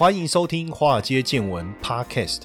欢迎收听《华尔街见闻》Podcast。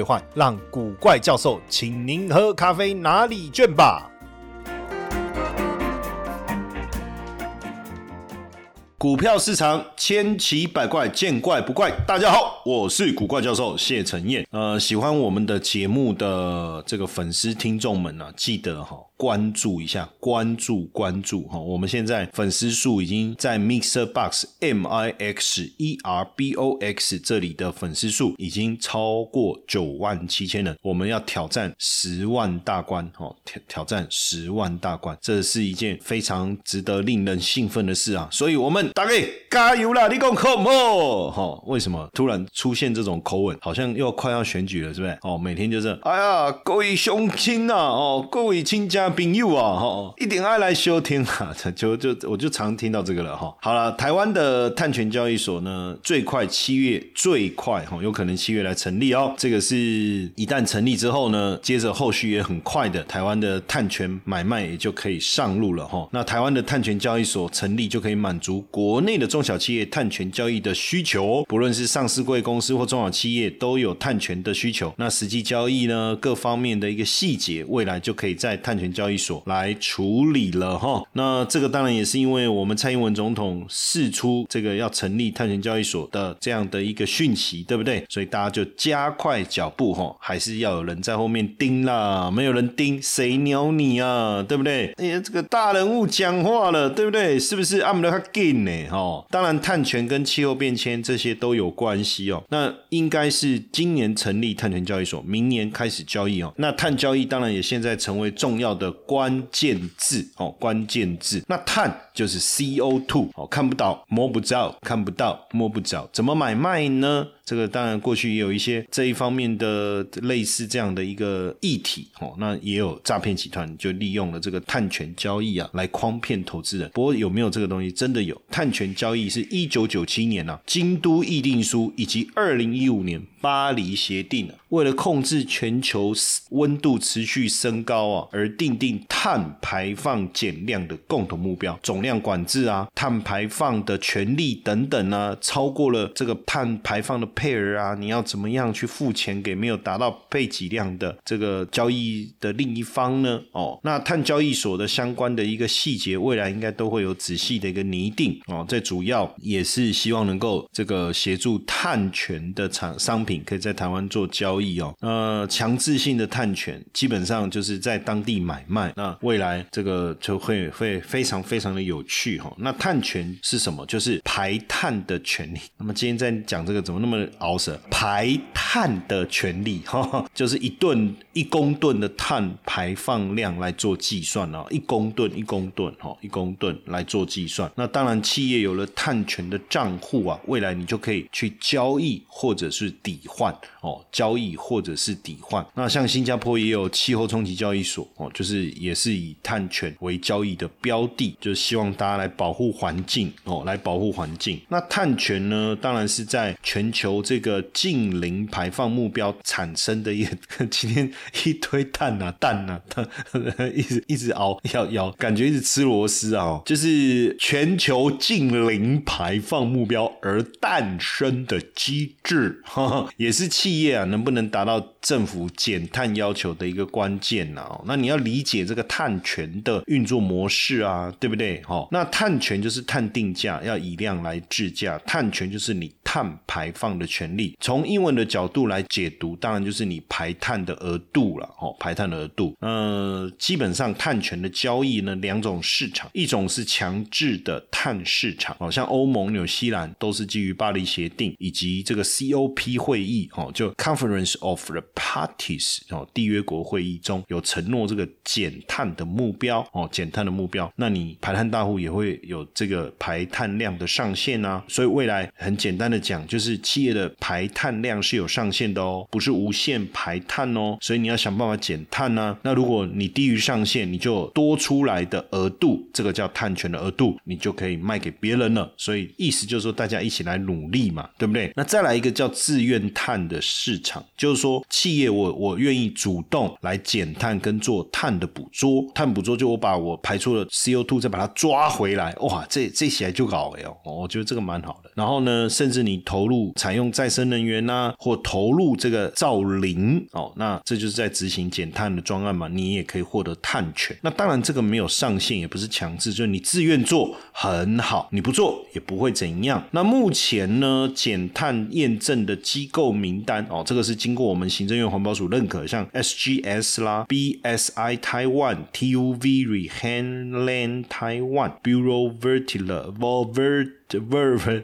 换让古怪教授请您喝咖啡哪里卷吧。股票市场千奇百怪，见怪不怪。大家好，我是古怪教授谢承彦。呃，喜欢我们的节目的这个粉丝听众们呢，记得哈。关注一下，关注关注哈！我们现在粉丝数已经在 Mixer Box M I X E R B O X 这里的粉丝数已经超过九万七千人，我们要挑战十万大关哈！挑挑战十万大关，这是一件非常值得令人兴奋的事啊！所以，我们大家加油啦！你讲可不？哈？为什么突然出现这种口吻？好像又快要选举了，是不是？哦，每天就是哎呀，各位乡亲呐，哦，各位亲家。朋友啊，哈，一点爱来收听啊，就就我就常听到这个了哈。好了，台湾的碳权交易所呢，最快七月最快哈，有可能七月来成立哦。这个是一旦成立之后呢，接着后续也很快的，台湾的碳权买卖也就可以上路了哈。那台湾的碳权交易所成立就可以满足国内的中小企业碳权交易的需求，不论是上市贵公司或中小企业都有碳权的需求。那实际交易呢，各方面的一个细节，未来就可以在碳权交交易所来处理了哈，那这个当然也是因为我们蔡英文总统释出这个要成立碳权交易所的这样的一个讯息，对不对？所以大家就加快脚步哈，还是要有人在后面盯啦，没有人盯谁鸟你啊，对不对？哎呀，这个大人物讲话了，对不对？是不是阿姆德卡金呢？哈，当然碳权跟气候变迁这些都有关系哦。那应该是今年成立碳权交易所，明年开始交易哦。那碳交易当然也现在成为重要的关。键字哦，关键字。那碳就是 CO2 哦，看不到摸不着，看不到摸不着，怎么买卖呢？这个当然过去也有一些这一方面的类似这样的一个议题哦，那也有诈骗集团就利用了这个碳权交易啊来诓骗投资人。不过有没有这个东西？真的有碳权交易是一九九七年啊京都议定书以及二零一五年巴黎协定啊，为了控制全球温度持续升高啊而定定碳排放减量的共同目标，总量管制啊，碳排放的权利等等呢，超过了这个碳排放的。配额啊，你要怎么样去付钱给没有达到配给量的这个交易的另一方呢？哦，那碳交易所的相关的一个细节，未来应该都会有仔细的一个拟定哦。这主要也是希望能够这个协助碳权的产商品可以在台湾做交易哦。呃，强制性的碳权基本上就是在当地买卖，那未来这个就会会非常非常的有趣哈。那碳权是什么？就是排碳的权利。那么今天在讲这个怎么那么？熬死排碳的权利，哈，就是一顿一公吨的碳排放量来做计算哦，一公吨一公吨，哈，一公吨来做计算。那当然，企业有了碳权的账户啊，未来你就可以去交易或者是抵换哦，交易或者是抵换。那像新加坡也有气候冲击交易所哦，就是也是以碳权为交易的标的，就是希望大家来保护环境哦，来保护环境。那碳权呢，当然是在全球。这个近零排放目标产生的一 今天 一堆蛋呐蛋呐，蛋 一直一直熬要要，感觉一直吃螺丝啊，就是全球近零排放目标而诞生的机制，也是企业啊能不能达到政府减碳要求的一个关键呐。那你要理解这个碳权的运作模式啊，对不对？哈，那碳权就是碳定价，要以量来制价，碳权就是你碳排放的。权利从英文的角度来解读，当然就是你排碳的额度了，哦，排碳的额度。呃，基本上碳权的交易呢，两种市场，一种是强制的碳市场，哦，像欧盟、纽西兰都是基于巴黎协定以及这个 COP 会议，哦，就 Conference of the Parties 哦缔约国会议中有承诺这个减碳的目标哦，减碳的目标，那你排碳大户也会有这个排碳量的上限啊。所以未来很简单的讲，就是企业的排碳量是有上限的哦，不是无限排碳哦。所以你要想办法减碳呢。那如果你低于上限，你就多出来的额度，这个叫碳权的额度，你就可以卖给别人了。所以意思就是说，大家一起来努力嘛，对不对？那再来一个叫自愿碳的市场，就是说企业我我愿意主动来减碳跟做碳的捕捉，碳捕捉就我把我排出的 CO2 再把它抓回来，哇，这这起来就搞哎哦，我觉得这个蛮好的。然后呢，甚至你投入采用再生能源呐，或投入这个造林哦，那这就是在执行减碳的专案嘛，你也可以获得碳权。那当然这个没有上限，也不是强制，就是你自愿做很好，你不做也不会怎样。那目前呢，减碳验证的机构名单哦，这个是经过我们行政院环保署认可，像 SGS 啦、BSI Taiwan、TUV Rehandland Taiwan、Bureau Vertila、Volvert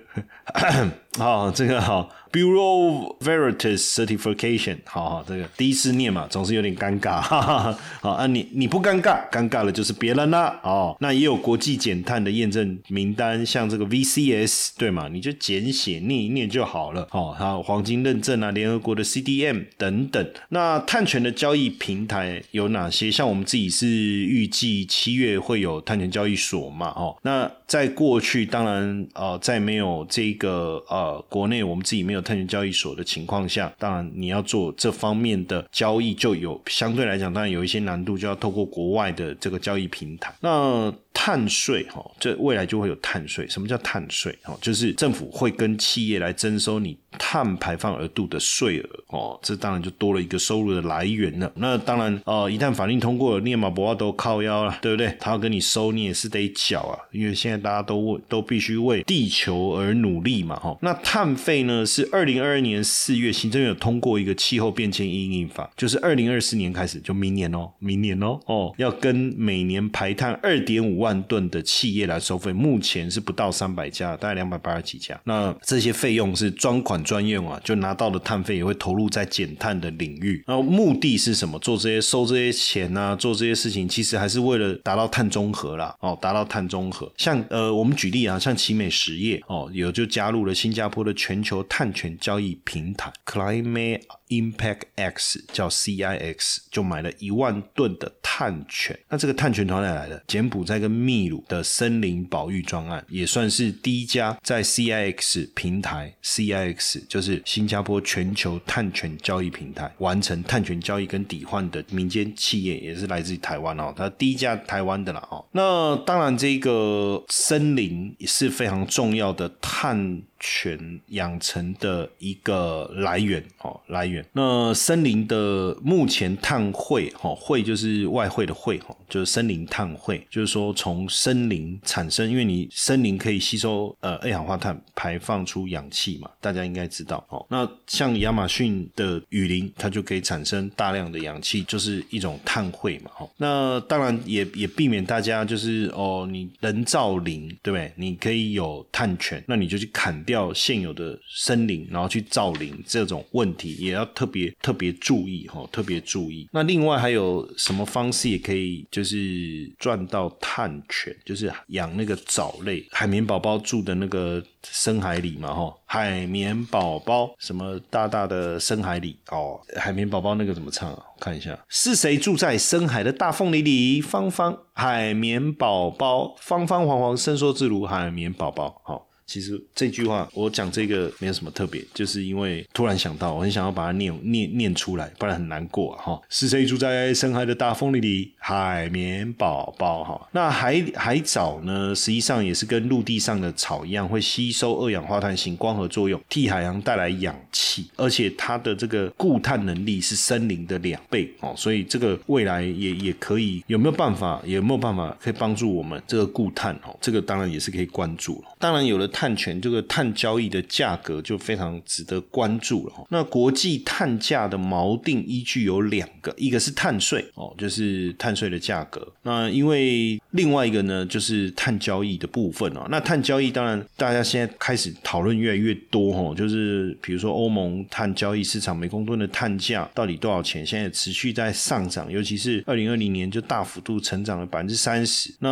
Verve，好，这个好。Bureau Veritas Certification，好好，这个第一次念嘛，总是有点尴尬，哈哈。好啊，你你不尴尬，尴尬的就是别人啦。哦，那也有国际减碳的验证名单，像这个 VCS，对嘛？你就简写念一念就好了。哦，还有黄金认证啊，联合国的 CDM 等等。那碳权的交易平台有哪些？像我们自己是预计七月会有碳权交易所嘛？哦，那在过去，当然呃，在没有这个呃国内我们自己没有。碳权交易所的情况下，当然你要做这方面的交易，就有相对来讲，当然有一些难度，就要透过国外的这个交易平台。那碳税哈，这未来就会有碳税。什么叫碳税？哈，就是政府会跟企业来征收你。碳排放额度的税额哦，这当然就多了一个收入的来源了。那当然呃，一旦法令通过了，你马博都靠腰了，对不对？他要跟你收，你也是得缴啊，因为现在大家都为都必须为地球而努力嘛，哈。那碳费呢？是二零二二年四月行政院有通过一个气候变迁应应法，就是二零二四年开始，就明年哦，明年哦，哦，要跟每年排碳二点五万吨的企业来收费。目前是不到三百家，大概两百八十几家。那这些费用是专款。专用啊，就拿到的碳费也会投入在减碳的领域。然后目的是什么？做这些收这些钱啊，做这些事情，其实还是为了达到碳中和啦。哦，达到碳中和。像呃，我们举例啊，像奇美实业哦，有就加入了新加坡的全球碳权交易平台 Climate Impact X，叫 CIX，就买了一万吨的碳权。那这个碳权从哪来的？柬埔寨跟秘鲁的森林保育专案，也算是第一家在 CIX 平台 CIX。就是新加坡全球碳权交易平台完成碳权交易跟抵换的民间企业，也是来自于台湾哦，它第一家台湾的啦哦。那当然，这个森林也是非常重要的碳。权养成的一个来源哦，来源。那森林的目前碳汇哈汇就是外汇的汇哈，就是森林碳汇，就是说从森林产生，因为你森林可以吸收呃二氧化碳，排放出氧气嘛，大家应该知道哦。那像亚马逊的雨林，它就可以产生大量的氧气，就是一种碳汇嘛。哈，那当然也也避免大家就是哦，你人造林对不对？你可以有碳权，那你就去砍。掉现有的森林，然后去造林，这种问题也要特别特别注意哈，特别注意。那另外还有什么方式也可以就是赚到碳权？就是养那个藻类，海绵宝宝住的那个深海里嘛哈，海绵宝宝什么大大的深海里哦，海绵宝宝那个怎么唱啊？看一下，是谁住在深海的大缝里里？方方海绵宝宝，方方黄黄，伸缩自如，海绵宝宝，好。其实这句话我讲这个没有什么特别，就是因为突然想到，我很想要把它念念念出来，不然很难过哈。是谁住在深海的大风里里？海绵宝宝哈。那海海藻呢，实际上也是跟陆地上的草一样，会吸收二氧化碳，行光合作用，替海洋带来氧气，而且它的这个固碳能力是森林的两倍哦。所以这个未来也也可以有没有办法？有没有办法可以帮助我们这个固碳哦？这个当然也是可以关注了。当然有了。碳权这个碳交易的价格就非常值得关注了。那国际碳价的锚定依据有两个，一个是碳税哦，就是碳税的价格。那因为另外一个呢，就是碳交易的部分哦。那碳交易当然大家现在开始讨论越来越多哦，就是比如说欧盟碳交易市场每公吨的碳价到底多少钱？现在持续在上涨，尤其是二零二零年就大幅度成长了百分之三十。那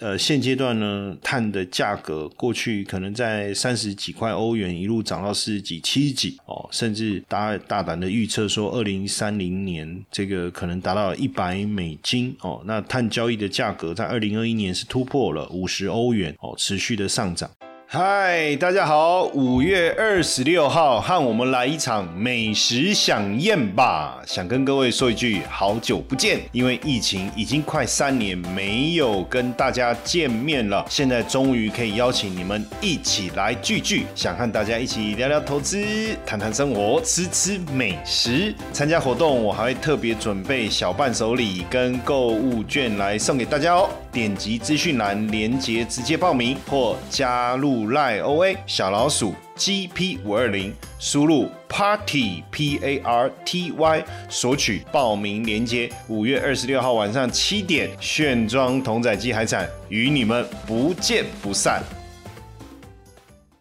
呃现阶段呢，碳的价格过去可能在三十几块欧元，一路涨到四十几、七十几哦，甚至大大胆的预测说，二零三零年这个可能达到一百美金哦。那碳交易的价价格在二零二一年是突破了五十欧元哦，持续的上涨。嗨，大家好！五月二十六号，和我们来一场美食飨宴吧！想跟各位说一句，好久不见，因为疫情已经快三年没有跟大家见面了，现在终于可以邀请你们一起来聚聚，想和大家一起聊聊投资、谈谈生活、吃吃美食。参加活动，我还会特别准备小伴手礼跟购物券来送给大家哦。点击资讯栏连接直接报名或加入赖 OA 小老鼠 GP 五二零，输入 Party P A R T Y 索取报名连接。五月二十六号晚上七点，炫装同仔鸡海产与你们不见不散。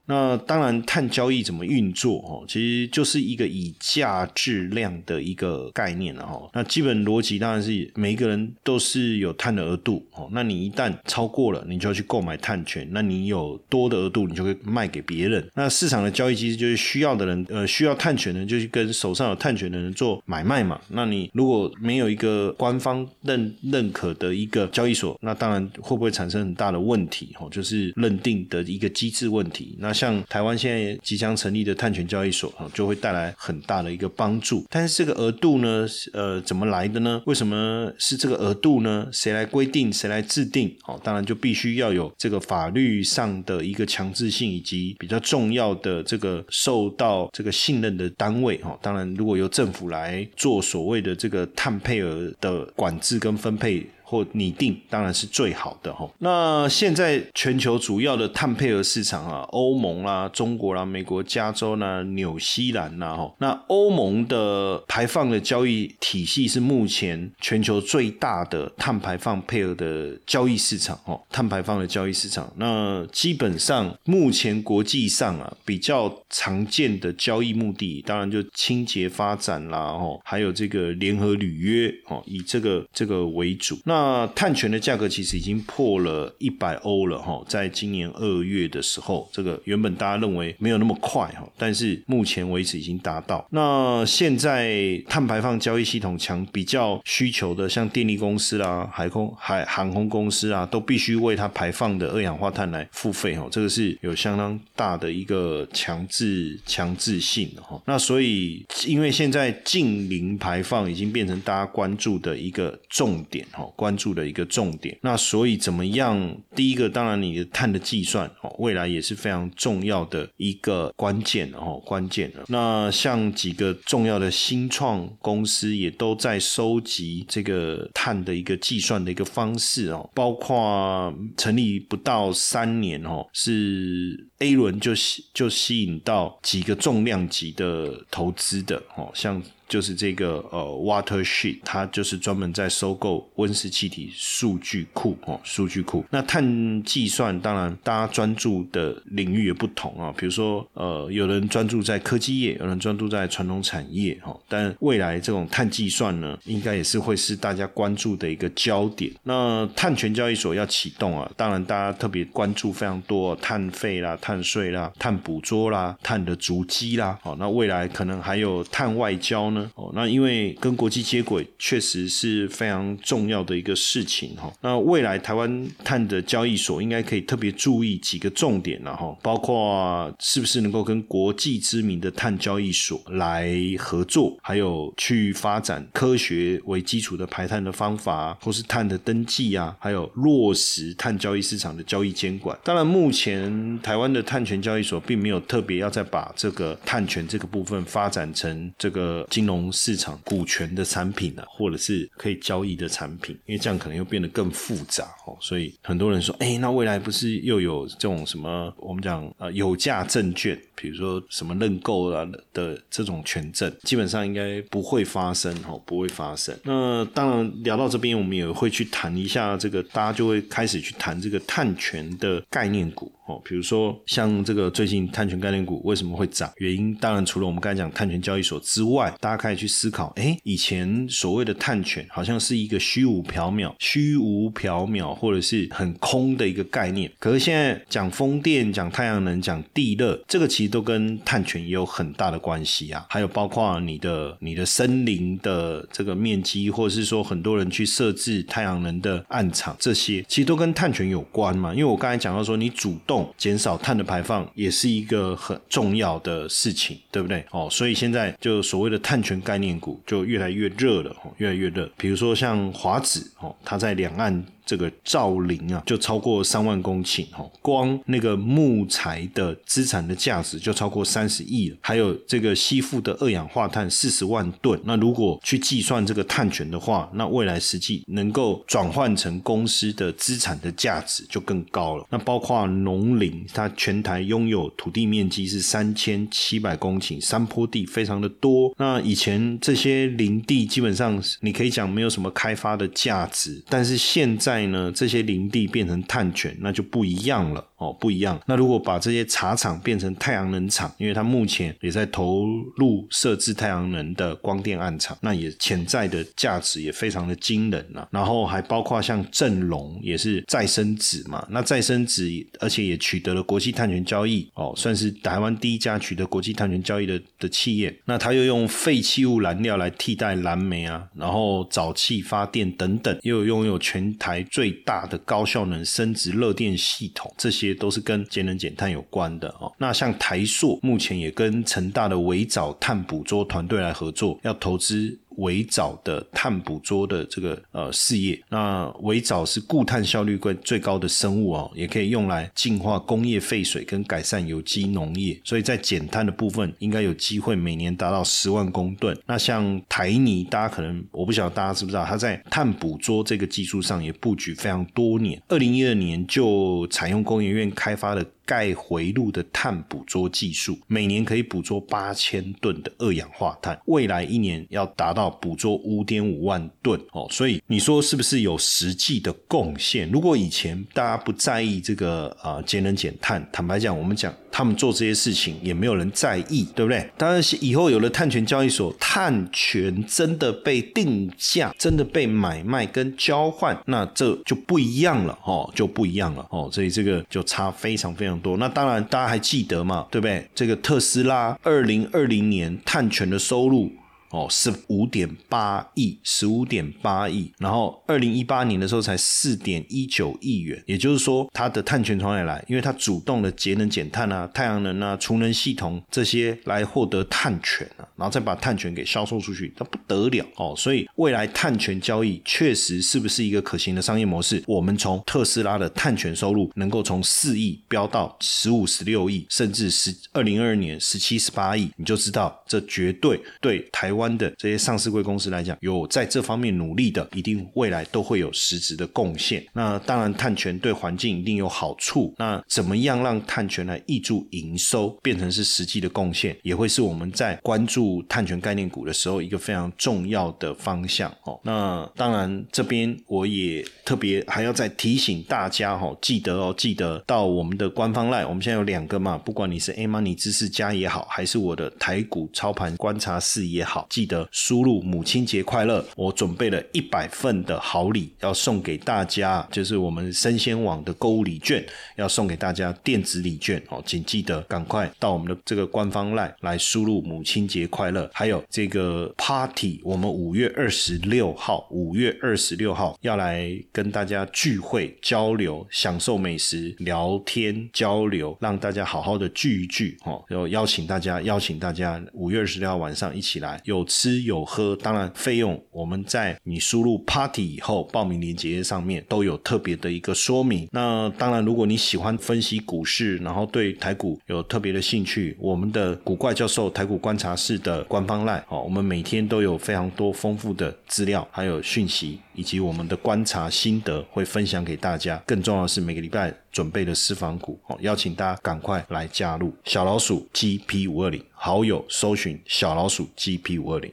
那当然，碳交易怎么运作？哦，其实就是一个以价质量的一个概念了哈。那基本逻辑当然是每一个人都是有碳的额度哦。那你一旦超过了，你就要去购买碳权。那你有多的额度，你就会卖给别人。那市场的交易机制就是需要的人，呃，需要碳权的人就去跟手上有碳权的人做买卖嘛。那你如果没有一个官方认认可的一个交易所，那当然会不会产生很大的问题？哦，就是认定的一个机制问题。那像台湾现在即将成立的碳权交易所啊，就会带来很大的一个帮助。但是这个额度呢，呃，怎么来的呢？为什么是这个额度呢？谁来规定？谁来制定？哦，当然就必须要有这个法律上的一个强制性，以及比较重要的这个受到这个信任的单位。哈，当然如果由政府来做所谓的这个碳配额的管制跟分配。或拟定当然是最好的哈。那现在全球主要的碳配额市场啊，欧盟啦、中国啦、美国加州啦、纽西兰啦哈。那欧盟的排放的交易体系是目前全球最大的碳排放配额的交易市场哦，碳排放的交易市场。那基本上目前国际上啊比较常见的交易目的，当然就清洁发展啦哦，还有这个联合履约哦，以这个这个为主。那那碳权的价格其实已经破了一百欧了哈，在今年二月的时候，这个原本大家认为没有那么快哈，但是目前为止已经达到。那现在碳排放交易系统强比较需求的，像电力公司啦、海空海航空公司啊，都必须为它排放的二氧化碳来付费哈，这个是有相当大的一个强制强制性的哈。那所以因为现在近零排放已经变成大家关注的一个重点哈。关注的一个重点，那所以怎么样？第一个当然你的碳的计算哦，未来也是非常重要的一个关键哦，关键的。那像几个重要的新创公司也都在收集这个碳的一个计算的一个方式哦，包括成立不到三年哦，是 A 轮就吸就吸引到几个重量级的投资的哦，像。就是这个呃，Watershed，它就是专门在收购温室气体数据库哦，数据库。那碳计算当然大家专注的领域也不同啊，比如说呃，有人专注在科技业，有人专注在传统产业哈。但未来这种碳计算呢，应该也是会是大家关注的一个焦点。那碳权交易所要启动啊，当然大家特别关注非常多碳费啦、碳税啦、碳捕捉啦、碳的足迹啦。好，那未来可能还有碳外交。哦，那因为跟国际接轨确实是非常重要的一个事情哈。那未来台湾碳的交易所应该可以特别注意几个重点了哈，包括是不是能够跟国际知名的碳交易所来合作，还有去发展科学为基础的排碳的方法，或是碳的登记啊，还有落实碳交易市场的交易监管。当然，目前台湾的碳权交易所并没有特别要再把这个碳权这个部分发展成这个经。金融市场股权的产品啊，或者是可以交易的产品，因为这样可能又变得更复杂哦。所以很多人说，哎，那未来不是又有这种什么我们讲啊有价证券，比如说什么认购啊的这种权证，基本上应该不会发生哦，不会发生。那当然聊到这边，我们也会去谈一下这个，大家就会开始去谈这个碳权的概念股。哦，比如说像这个最近碳权概念股为什么会涨？原因当然除了我们刚才讲碳权交易所之外，大家可以去思考，哎，以前所谓的碳权好像是一个虚无缥缈、虚无缥缈或者是很空的一个概念。可是现在讲风电、讲太阳能、讲地热，这个其实都跟碳权也有很大的关系啊。还有包括你的你的森林的这个面积，或者是说很多人去设置太阳能的暗场，这些其实都跟碳权有关嘛。因为我刚才讲到说，你主动减少碳的排放也是一个很重要的事情，对不对？哦，所以现在就所谓的碳权概念股就越来越热了，越来越热。比如说像华子哦，它在两岸。这个造林啊，就超过三万公顷哦，光那个木材的资产的价值就超过三十亿了。还有这个吸附的二氧化碳四十万吨，那如果去计算这个碳权的话，那未来实际能够转换成公司的资产的价值就更高了。那包括农林，它全台拥有土地面积是三千七百公顷，山坡地非常的多。那以前这些林地基本上你可以讲没有什么开发的价值，但是现在。在呢，这些林地变成碳权，那就不一样了。哦，不一样。那如果把这些茶厂变成太阳能厂，因为它目前也在投入设置太阳能的光电暗厂，那也潜在的价值也非常的惊人啊。然后还包括像正隆，也是再生纸嘛，那再生纸而且也取得了国际碳权交易哦，算是台湾第一家取得国际碳权交易的的企业。那它又用废弃物燃料来替代蓝煤啊，然后沼气发电等等，又拥有全台。最大的高效能生殖热电系统，这些都是跟节能减碳有关的哦。那像台塑目前也跟成大的围藻碳捕捉团队来合作，要投资。围藻的碳捕捉的这个呃事业，那围藻是固碳效率最最高的生物哦，也可以用来净化工业废水跟改善有机农业，所以在减碳的部分应该有机会每年达到十万公吨。那像台泥，大家可能我不晓得大家知不知道，它在碳捕捉这个技术上也布局非常多年，二零一二年就采用工研院开发的。钙回路的碳捕捉技术，每年可以捕捉八千吨的二氧化碳，未来一年要达到捕捉五点五万吨哦。所以你说是不是有实际的贡献？如果以前大家不在意这个啊节能减碳，坦白讲，我们讲他们做这些事情也没有人在意，对不对？当然，以后有了碳权交易所，碳权真的被定价，真的被买卖跟交换，那这就不一样了哦，就不一样了哦。所以这个就差非常非常。多那当然，大家还记得嘛？对不对？这个特斯拉二零二零年碳权的收入。哦，是五点八亿，十五点八亿，然后二零一八年的时候才四点一九亿元，也就是说，它的碳权从哪里来？因为它主动的节能减碳啊，太阳能啊，储能系统这些来获得碳权啊，然后再把碳权给销售出去，它不得了哦。所以未来碳权交易确实是不是一个可行的商业模式？我们从特斯拉的碳权收入能够从四亿飙到十五、十六亿，甚至十二零二二年十七、十八亿，你就知道这绝对对台湾。的这些上市贵公司来讲，有在这方面努力的，一定未来都会有实质的贡献。那当然，碳权对环境一定有好处。那怎么样让碳权来挹注营收，变成是实际的贡献，也会是我们在关注碳权概念股的时候一个非常重要的方向哦。那当然，这边我也特别还要再提醒大家哦，记得哦，记得到我们的官方赖，我们现在有两个嘛，不管你是 A Money 知识家也好，还是我的台股操盘观察室也好。记得输入母亲节快乐，我准备了一百份的好礼要送给大家，就是我们生鲜网的购物礼券，要送给大家电子礼券哦，请记得赶快到我们的这个官方 line 来输入母亲节快乐，还有这个 party，我们五月二十六号，五月二十六号要来跟大家聚会交流，享受美食、聊天交流，让大家好好的聚一聚哦，要邀请大家，邀请大家五月二十六号晚上一起来。有有吃有喝，当然费用我们在你输入 Party 以后报名链接上面都有特别的一个说明。那当然，如果你喜欢分析股市，然后对台股有特别的兴趣，我们的古怪教授台股观察室的官方赖哦，我们每天都有非常多丰富的资料，还有讯息，以及我们的观察心得会分享给大家。更重要的是，每个礼拜准备的私房股哦，邀请大家赶快来加入小老鼠 GP 五二零。好友搜寻小老鼠 GP 五二零，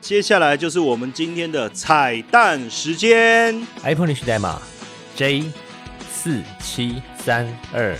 接下来就是我们今天的彩蛋时间，iPhone 历史代码 J 四七三二。